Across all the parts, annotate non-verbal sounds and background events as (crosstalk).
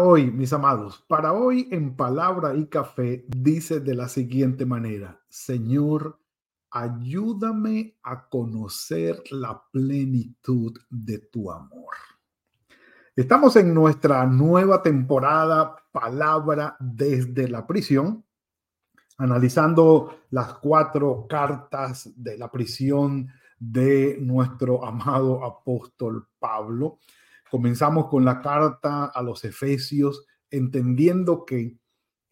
Hoy, mis amados, para hoy en palabra y café dice de la siguiente manera, Señor, ayúdame a conocer la plenitud de tu amor. Estamos en nuestra nueva temporada Palabra desde la prisión, analizando las cuatro cartas de la prisión de nuestro amado apóstol Pablo. Comenzamos con la carta a los Efesios, entendiendo que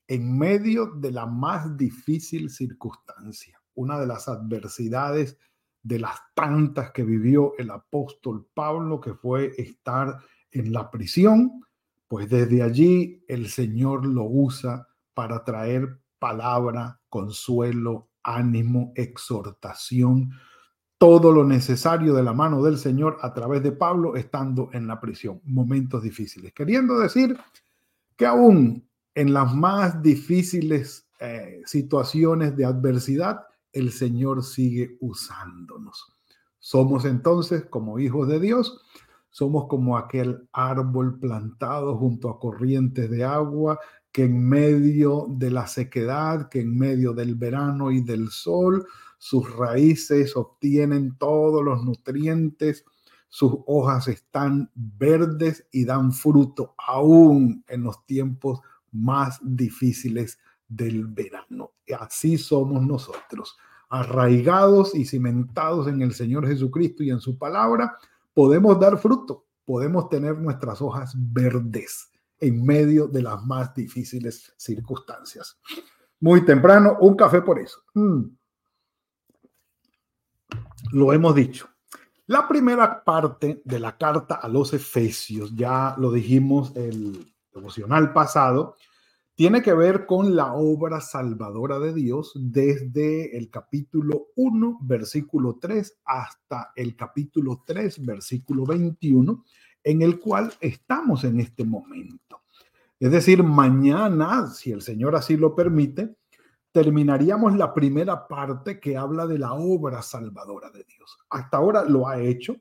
en medio de la más difícil circunstancia, una de las adversidades de las tantas que vivió el apóstol Pablo, que fue estar en la prisión, pues desde allí el Señor lo usa para traer palabra, consuelo, ánimo, exhortación, todo lo necesario de la mano del Señor a través de Pablo estando en la prisión. Momentos difíciles. Queriendo decir que aún en las más difíciles eh, situaciones de adversidad, el Señor sigue usándonos. Somos entonces como hijos de Dios, somos como aquel árbol plantado junto a corrientes de agua que en medio de la sequedad, que en medio del verano y del sol, sus raíces obtienen todos los nutrientes, sus hojas están verdes y dan fruto aún en los tiempos más difíciles del verano. Y así somos nosotros, arraigados y cimentados en el Señor Jesucristo y en su palabra, podemos dar fruto, podemos tener nuestras hojas verdes en medio de las más difíciles circunstancias. Muy temprano, un café por eso. Mm lo hemos dicho. La primera parte de la carta a los Efesios, ya lo dijimos el devocional pasado, tiene que ver con la obra salvadora de Dios desde el capítulo 1, versículo 3 hasta el capítulo 3, versículo 21, en el cual estamos en este momento. Es decir, mañana, si el Señor así lo permite, terminaríamos la primera parte que habla de la obra salvadora de Dios. Hasta ahora lo ha hecho.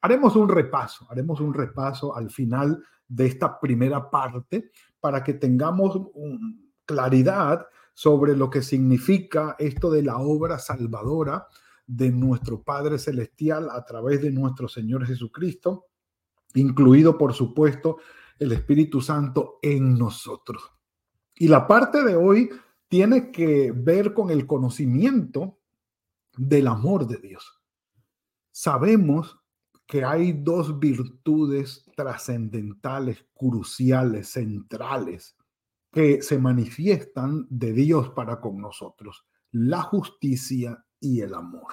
Haremos un repaso, haremos un repaso al final de esta primera parte para que tengamos claridad sobre lo que significa esto de la obra salvadora de nuestro Padre Celestial a través de nuestro Señor Jesucristo, incluido por supuesto el Espíritu Santo en nosotros. Y la parte de hoy tiene que ver con el conocimiento del amor de Dios. Sabemos que hay dos virtudes trascendentales, cruciales, centrales, que se manifiestan de Dios para con nosotros, la justicia y el amor.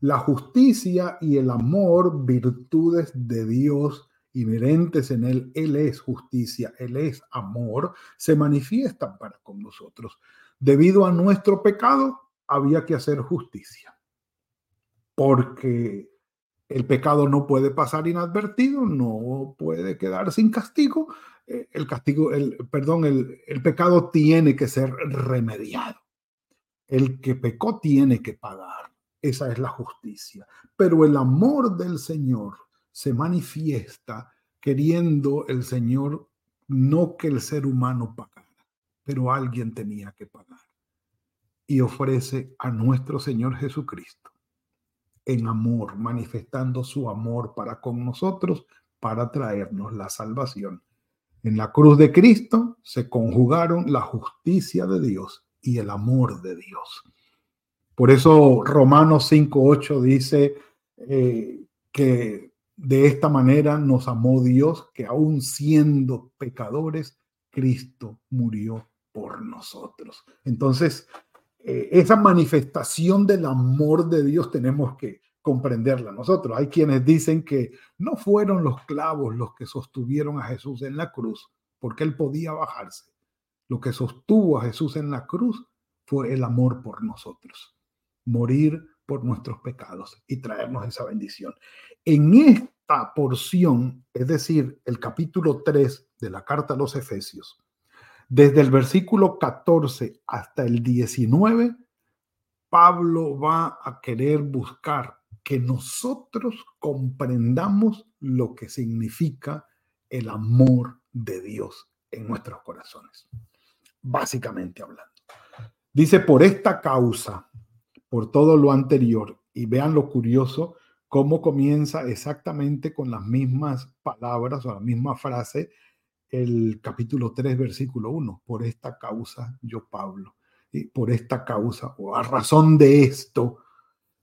La justicia y el amor, virtudes de Dios inherentes en Él, Él es justicia, Él es amor, se manifiestan para con nosotros. Debido a nuestro pecado, había que hacer justicia, porque el pecado no puede pasar inadvertido, no puede quedar sin castigo. Eh, el castigo, el, perdón, el, el pecado tiene que ser remediado. El que pecó tiene que pagar. Esa es la justicia. Pero el amor del Señor se manifiesta queriendo el Señor no que el ser humano pagara, pero alguien tenía que pagar. Y ofrece a nuestro Señor Jesucristo en amor, manifestando su amor para con nosotros, para traernos la salvación. En la cruz de Cristo se conjugaron la justicia de Dios y el amor de Dios. Por eso Romanos 5.8 dice eh, que de esta manera nos amó Dios, que aún siendo pecadores, Cristo murió por nosotros. Entonces, eh, esa manifestación del amor de Dios tenemos que comprenderla nosotros. Hay quienes dicen que no fueron los clavos los que sostuvieron a Jesús en la cruz, porque él podía bajarse. Lo que sostuvo a Jesús en la cruz fue el amor por nosotros, morir por nuestros pecados y traernos esa bendición. En esta porción, es decir, el capítulo 3 de la carta a los Efesios, desde el versículo 14 hasta el 19, Pablo va a querer buscar que nosotros comprendamos lo que significa el amor de Dios en nuestros corazones, básicamente hablando. Dice, por esta causa, por todo lo anterior, y vean lo curioso, cómo comienza exactamente con las mismas palabras o la misma frase el capítulo 3, versículo 1, por esta causa yo Pablo, y por esta causa o a razón de esto,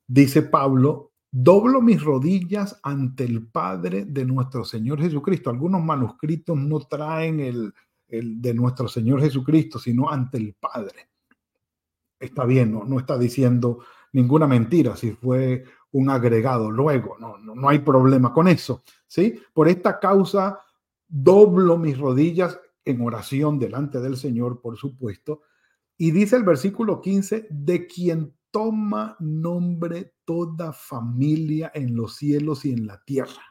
dice Pablo, doblo mis rodillas ante el Padre de nuestro Señor Jesucristo. Algunos manuscritos no traen el, el de nuestro Señor Jesucristo, sino ante el Padre. Está bien, no, no está diciendo ninguna mentira si fue un agregado luego, no, no, no hay problema con eso, ¿sí? Por esta causa doblo mis rodillas en oración delante del Señor, por supuesto, y dice el versículo 15, de quien toma nombre toda familia en los cielos y en la tierra.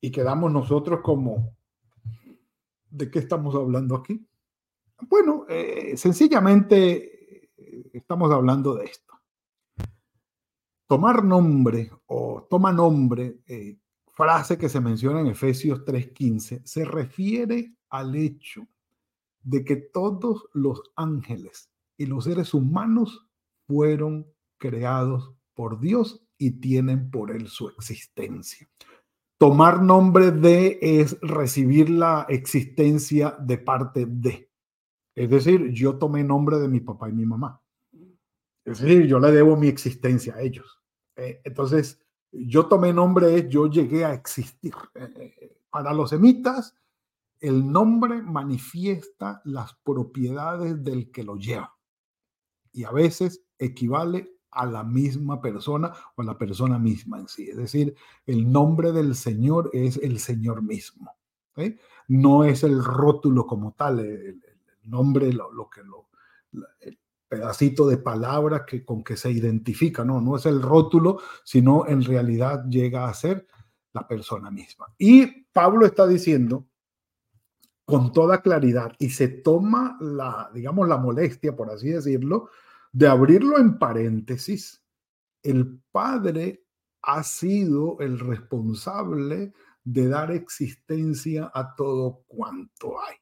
Y quedamos nosotros como, ¿de qué estamos hablando aquí? Bueno, eh, sencillamente eh, estamos hablando de esto. Tomar nombre o toma nombre, eh, frase que se menciona en Efesios 3:15, se refiere al hecho de que todos los ángeles y los seres humanos fueron creados por Dios y tienen por Él su existencia. Tomar nombre de es recibir la existencia de parte de. Es decir, yo tomé nombre de mi papá y mi mamá. Es decir, yo le debo mi existencia a ellos. Eh, entonces, yo tomé nombre, yo llegué a existir. Eh, eh, para los semitas, el nombre manifiesta las propiedades del que lo lleva y a veces equivale a la misma persona o a la persona misma en sí. Es decir, el nombre del Señor es el Señor mismo. No es el rótulo como tal, el, nombre, lo, que lo, pedacito de palabra que, con que se identifica, no, no es el rótulo, sino en realidad llega a ser la persona misma. Y Pablo está diciendo con toda claridad y se toma la, digamos, la molestia, por así decirlo, de abrirlo en paréntesis. El Padre ha sido el responsable de dar existencia a todo cuanto hay.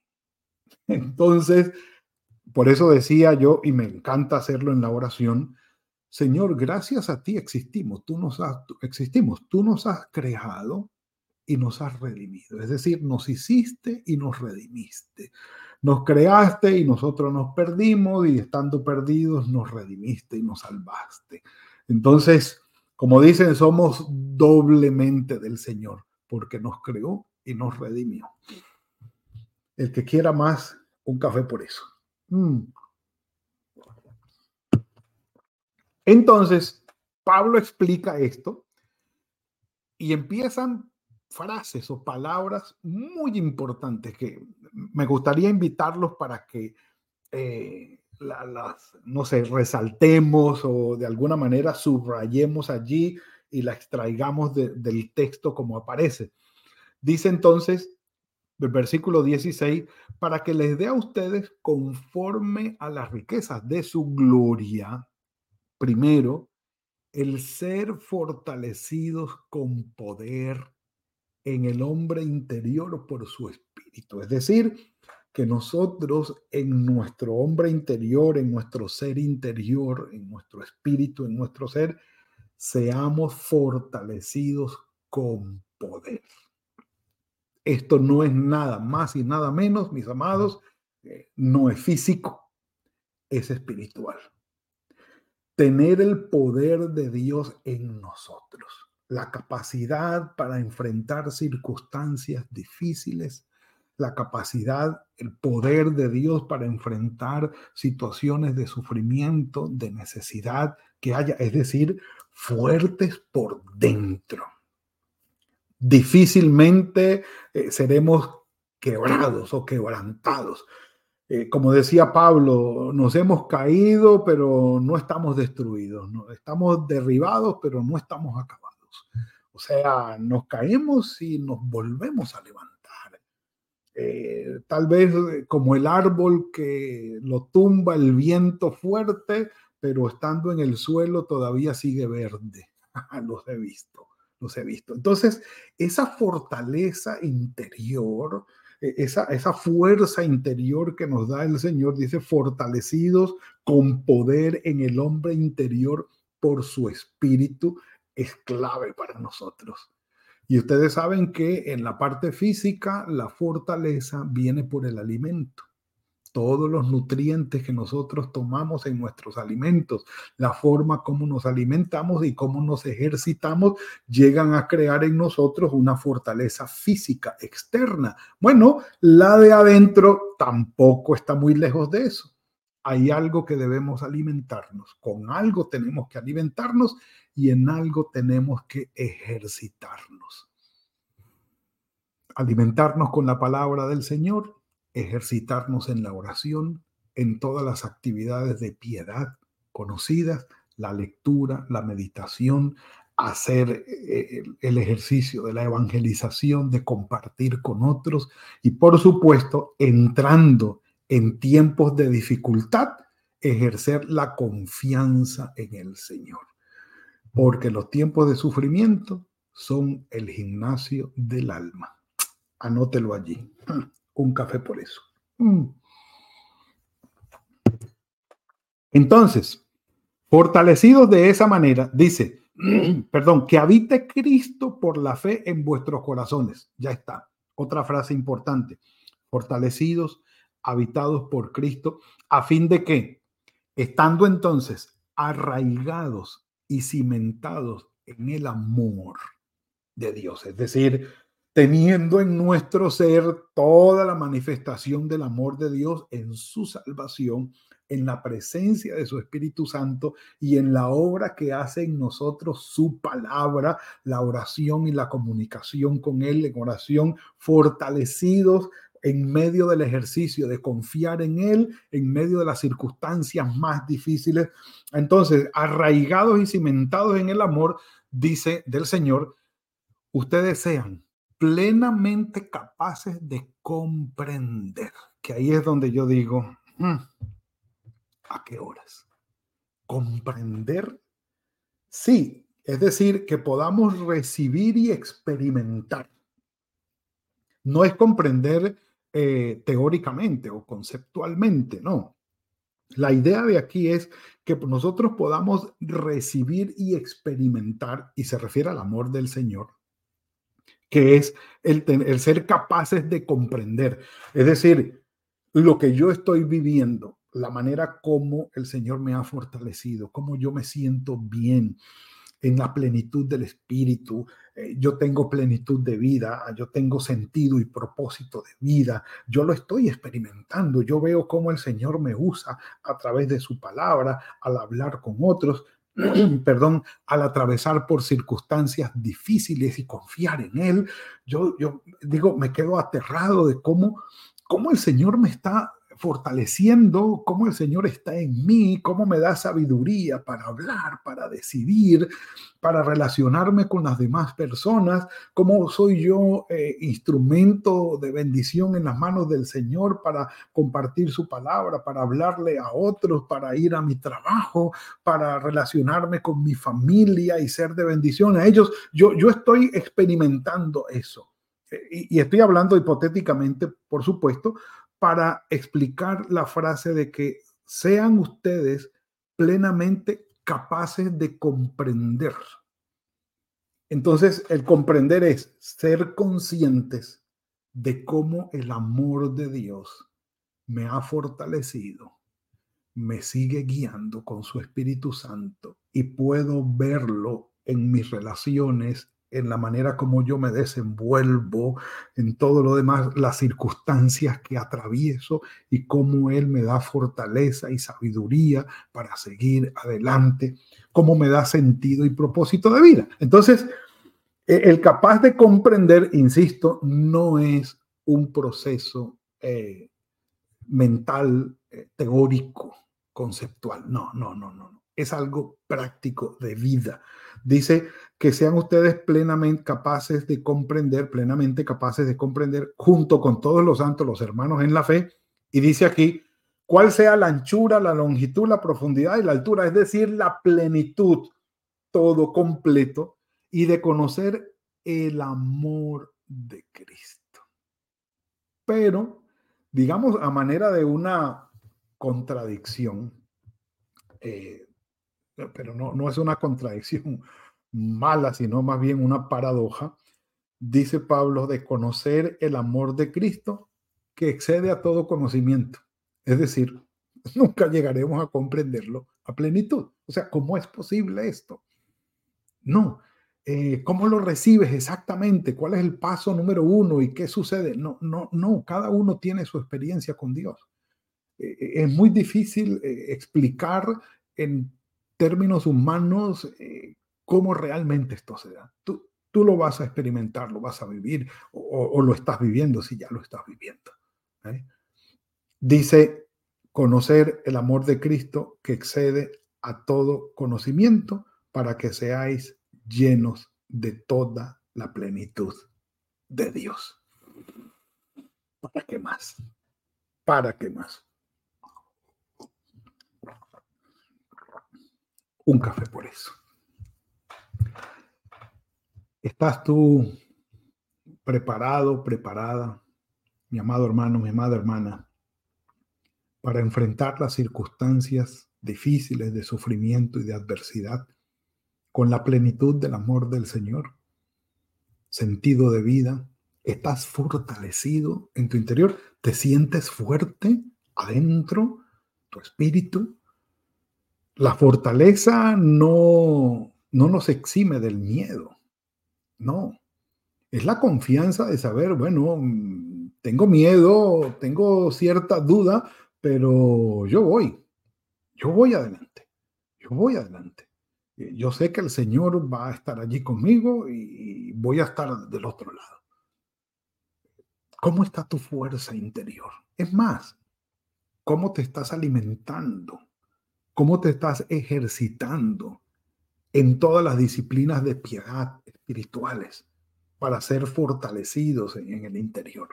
Entonces, por eso decía yo, y me encanta hacerlo en la oración, Señor, gracias a ti existimos, tú nos has, existimos, tú nos has creado y nos has redimido. Es decir, nos hiciste y nos redimiste. Nos creaste y nosotros nos perdimos y estando perdidos nos redimiste y nos salvaste. Entonces, como dicen, somos doblemente del Señor porque nos creó y nos redimió. El que quiera más, un café por eso. Mm. Entonces, Pablo explica esto y empiezan frases o palabras muy importantes que me gustaría invitarlos para que eh, las, no sé, resaltemos o de alguna manera subrayemos allí y la extraigamos del texto como aparece. Dice entonces, el versículo 16, para que les dé a ustedes conforme a las riquezas de su gloria, primero, el ser fortalecidos con poder en el hombre interior por su espíritu. Es decir, que nosotros en nuestro hombre interior, en nuestro ser interior, en nuestro espíritu, en nuestro ser, seamos fortalecidos con poder. Esto no es nada más y nada menos, mis amados, eh, no es físico, es espiritual. Tener el poder de Dios en nosotros la capacidad para enfrentar circunstancias difíciles, la capacidad, el poder de Dios para enfrentar situaciones de sufrimiento, de necesidad que haya, es decir, fuertes por dentro. Difícilmente eh, seremos quebrados o quebrantados. eh, como decía Pablo, nos hemos caído, pero no estamos destruidos, ¿no? estamos derribados, pero no estamos acabados. O sea, nos caemos y nos volvemos a levantar. Eh, tal vez como el árbol que lo tumba el viento fuerte, pero estando en el suelo todavía sigue verde. (laughs) los he visto, he visto. Entonces, esa fortaleza interior, e, esa, esa fuerza interior que nos da el Señor, dice, fortalecidos con poder en el hombre interior por su espíritu, es clave para nosotros. Y ustedes saben que en la parte física la fortaleza viene por el alimento todos los nutrientes que nosotros tomamos en nuestros alimentos, la forma como nos alimentamos y cómo nos ejercitamos, llegan a crear en nosotros una fortaleza física externa. Bueno, la de adentro tampoco está muy lejos de eso. Hay algo que debemos alimentarnos, con algo tenemos que alimentarnos y en algo tenemos que ejercitarnos. Alimentarnos con la palabra del Señor ejercitarnos en la oración, en todas las actividades de piedad conocidas, la lectura, la meditación, hacer eh, el ejercicio de la evangelización, de compartir con otros y por supuesto, entrando en tiempos de dificultad, ejercer la confianza en el Señor. Porque los tiempos de sufrimiento son el gimnasio del alma. Anótelo allí un café por eso. Mm. Entonces, fortalecidos de esa manera, dice, (clears throat) perdón, que habite Cristo por la fe en vuestros corazones. Ya está. Otra frase importante. Fortalecidos, habitados por Cristo, a fin de que, estando entonces arraigados y cimentados en el amor de Dios, es decir, teniendo en nuestro ser toda la manifestación del amor de Dios en su salvación, en la presencia de su Espíritu Santo y en la obra que hace en nosotros su palabra, la oración y la comunicación con Él, en oración, fortalecidos en medio del ejercicio de confiar en Él, en medio de las circunstancias más difíciles. Entonces, arraigados y cimentados en el amor, dice del Señor, ustedes sean plenamente capaces de comprender, que ahí es donde yo digo, mm, ¿a qué horas? Comprender, sí, es decir, que podamos recibir y experimentar. No es comprender eh, teóricamente o conceptualmente, no. La idea de aquí es que nosotros podamos recibir y experimentar, y se refiere al amor del Señor, que es el, el ser capaces de comprender. Es decir, lo que yo estoy viviendo, la manera como el Señor me ha fortalecido, cómo yo me siento bien en la plenitud del espíritu, eh, yo tengo plenitud de vida, yo tengo sentido y propósito de vida, yo lo estoy experimentando, yo veo cómo el Señor me usa a través de su palabra al hablar con otros, (clears throat) perdón, al atravesar por circunstancias difíciles y confiar en Él, yo, yo digo, me quedo aterrado de cómo, cómo el Señor me está fortaleciendo, cómo el Señor está en mí, cómo me da sabiduría para hablar, para decidir, para relacionarme con las demás personas, cómo soy yo eh, instrumento de bendición en las manos del Señor para compartir su palabra, para hablarle a otros, para ir a mi trabajo, para relacionarme con mi familia y ser de bendición a ellos. Yo, yo estoy experimentando eso. Eh, y estoy hablando hipotéticamente, por supuesto, para explicar la frase de que sean ustedes plenamente capaces de comprender. Entonces, el comprender es ser conscientes de cómo el amor de Dios me ha fortalecido, me sigue guiando con su Espíritu Santo y puedo verlo en mis relaciones en la manera como yo me desenvuelvo, en todo lo demás, las circunstancias que atravieso y cómo Él me da fortaleza y sabiduría para seguir adelante, cómo me da sentido y propósito de vida. Entonces, e, el capaz de comprender, insisto, no es un proceso eh, mental, eh, teórico, conceptual. No, no, no, no. Es algo práctico de vida. Dice que sean ustedes plenamente capaces de comprender, plenamente capaces de comprender, junto con todos los santos, los hermanos en la fe. Y dice aquí, cuál sea la anchura, la longitud, la profundidad y la altura, es decir, la plenitud, todo completo, y de conocer el amor de Cristo. Pero, digamos, a manera de una contradicción, eh, pero no, no es una contradicción (laughs) mala, sino más bien una paradoja, dice Pablo, de conocer el amor de Cristo que excede a todo conocimiento. Es decir, (laughs) nunca llegaremos a comprenderlo a plenitud. O sea, ¿cómo es posible esto? No. Eh, ¿Cómo lo recibes exactamente? ¿Cuál es el paso número uno y qué sucede? No, no, no. Cada uno tiene su experiencia con Dios. Eh, es muy difícil explicar en términos humanos cómo realmente esto se da. Tú, tú lo vas a experimentar, lo vas a vivir o, lo estás viviendo si ya lo estás viviendo. ¿eh? Dice, conocer el amor de Cristo que excede a todo conocimiento para que seáis llenos de toda la plenitud de Dios. ¿Para qué más? ¿Para qué más? Un café por eso. ¿Estás tú preparado, preparada, mi amado hermano, mi amada hermana, para enfrentar las circunstancias difíciles de sufrimiento y de adversidad con la plenitud del amor del Señor? Sentido de vida. ¿Estás fortalecido en tu interior? ¿Te sientes fuerte adentro? ¿Tu espíritu? La fortaleza no, no nos exime del miedo no, es la confianza de saber, bueno, tengo miedo, tengo cierta duda, pero yo voy, yo voy adelante, yo voy adelante. Eh, yo sé que el Señor va a estar allí conmigo y voy a estar del otro lado. ¿Cómo está tu fuerza interior? Es más, ¿cómo te estás alimentando? ¿Cómo te estás ejercitando en todas las disciplinas de piedad, espirituales para ser fortalecidos en, el interior.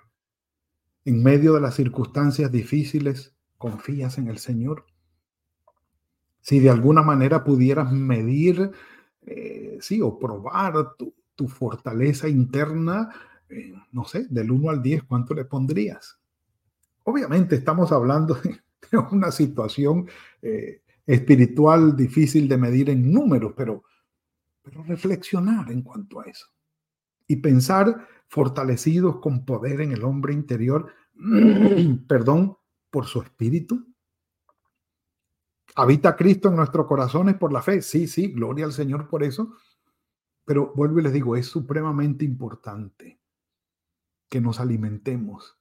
En medio de las circunstancias difíciles, confías en el Señor. Si de alguna manera pudieras medir, eh, sí, o probar tu, fortaleza interna, eh, no sé, del 1 al 10, ¿cuánto le pondrías? Obviamente estamos hablando (laughs) de, una situación eh, espiritual difícil de medir en números, pero pero reflexionar en cuanto a eso y pensar fortalecidos con poder en el hombre interior, (clears throat) perdón, por su espíritu. ¿Habita Cristo en nuestros corazones por la fe? Sí, sí, gloria al Señor por eso. Pero vuelvo y les digo, es supremamente importante que nos alimentemos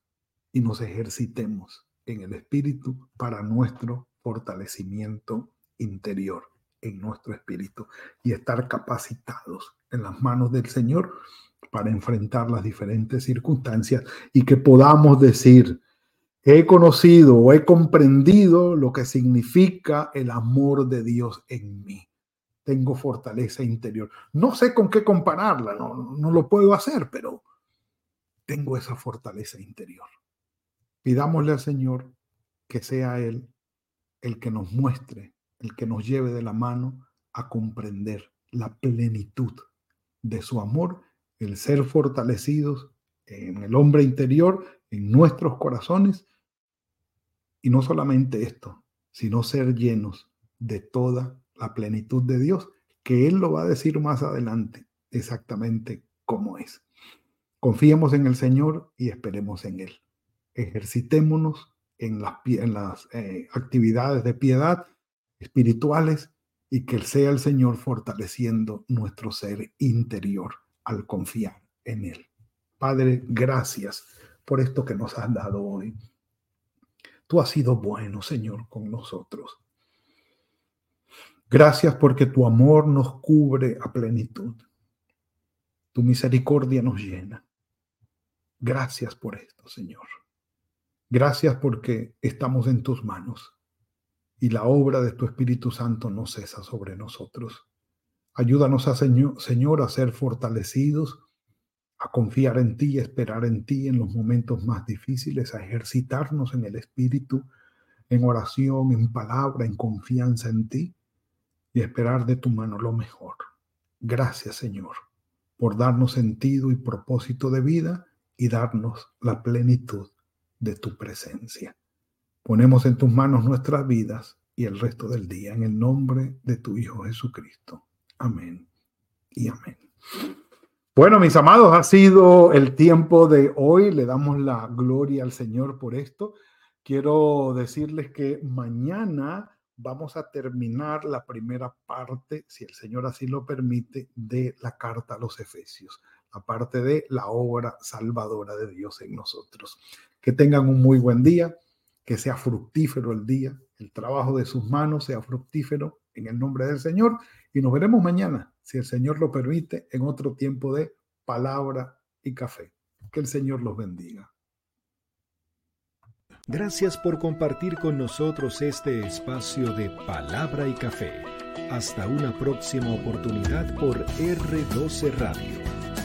y nos ejercitemos en el espíritu para nuestro fortalecimiento interior en nuestro espíritu y estar capacitados en las manos del Señor para enfrentar las diferentes circunstancias y que podamos decir, he conocido o he comprendido lo que significa el amor de Dios en mí. Tengo fortaleza interior. No sé con qué compararla, no, no lo puedo hacer, pero tengo esa fortaleza interior. Pidámosle al Señor que sea Él el que nos muestre el que nos lleve de la mano a comprender la plenitud de su amor, el ser fortalecidos en el hombre interior, en nuestros corazones, y no solamente esto, sino ser llenos de toda la plenitud de Dios, que Él lo va a decir más adelante exactamente cómo es. Confiemos en el Señor y esperemos en Él. Ejercitémonos en las, en las eh, actividades de piedad espirituales y que sea el Señor fortaleciendo nuestro ser interior al confiar en Él. Padre, gracias por esto que nos has dado hoy. Tú has sido bueno, Señor, con nosotros. Gracias porque tu amor nos cubre a plenitud. Tu misericordia nos llena. Gracias por esto, Señor. Gracias porque estamos en tus manos y la obra de tu Espíritu Santo no cesa sobre nosotros. Ayúdanos a Señor, a ser fortalecidos, a confiar en ti, a esperar en ti en los momentos más difíciles, a ejercitarnos en el Espíritu, en oración, en palabra, en confianza en ti y esperar de tu mano lo mejor. Gracias Señor por darnos sentido y propósito de vida y darnos la plenitud de tu presencia. Ponemos en tus manos nuestras vidas y el resto del día en el nombre de tu Hijo Jesucristo. Amén y amén. Bueno, mis amados, ha sido el tiempo de hoy. Le damos la gloria al Señor por esto. Quiero decirles que mañana vamos a terminar la primera parte, si el Señor así lo permite, de la carta a los Efesios, la parte de la obra salvadora de Dios en nosotros. Que tengan un muy buen día, que sea fructífero el día, el trabajo de sus manos sea fructífero en el nombre del Señor y nos veremos mañana, si el Señor lo permite, en otro tiempo de palabra y café. Que el Señor los bendiga. Gracias por compartir con nosotros este espacio de palabra y café. Hasta una próxima oportunidad por R12 Radio.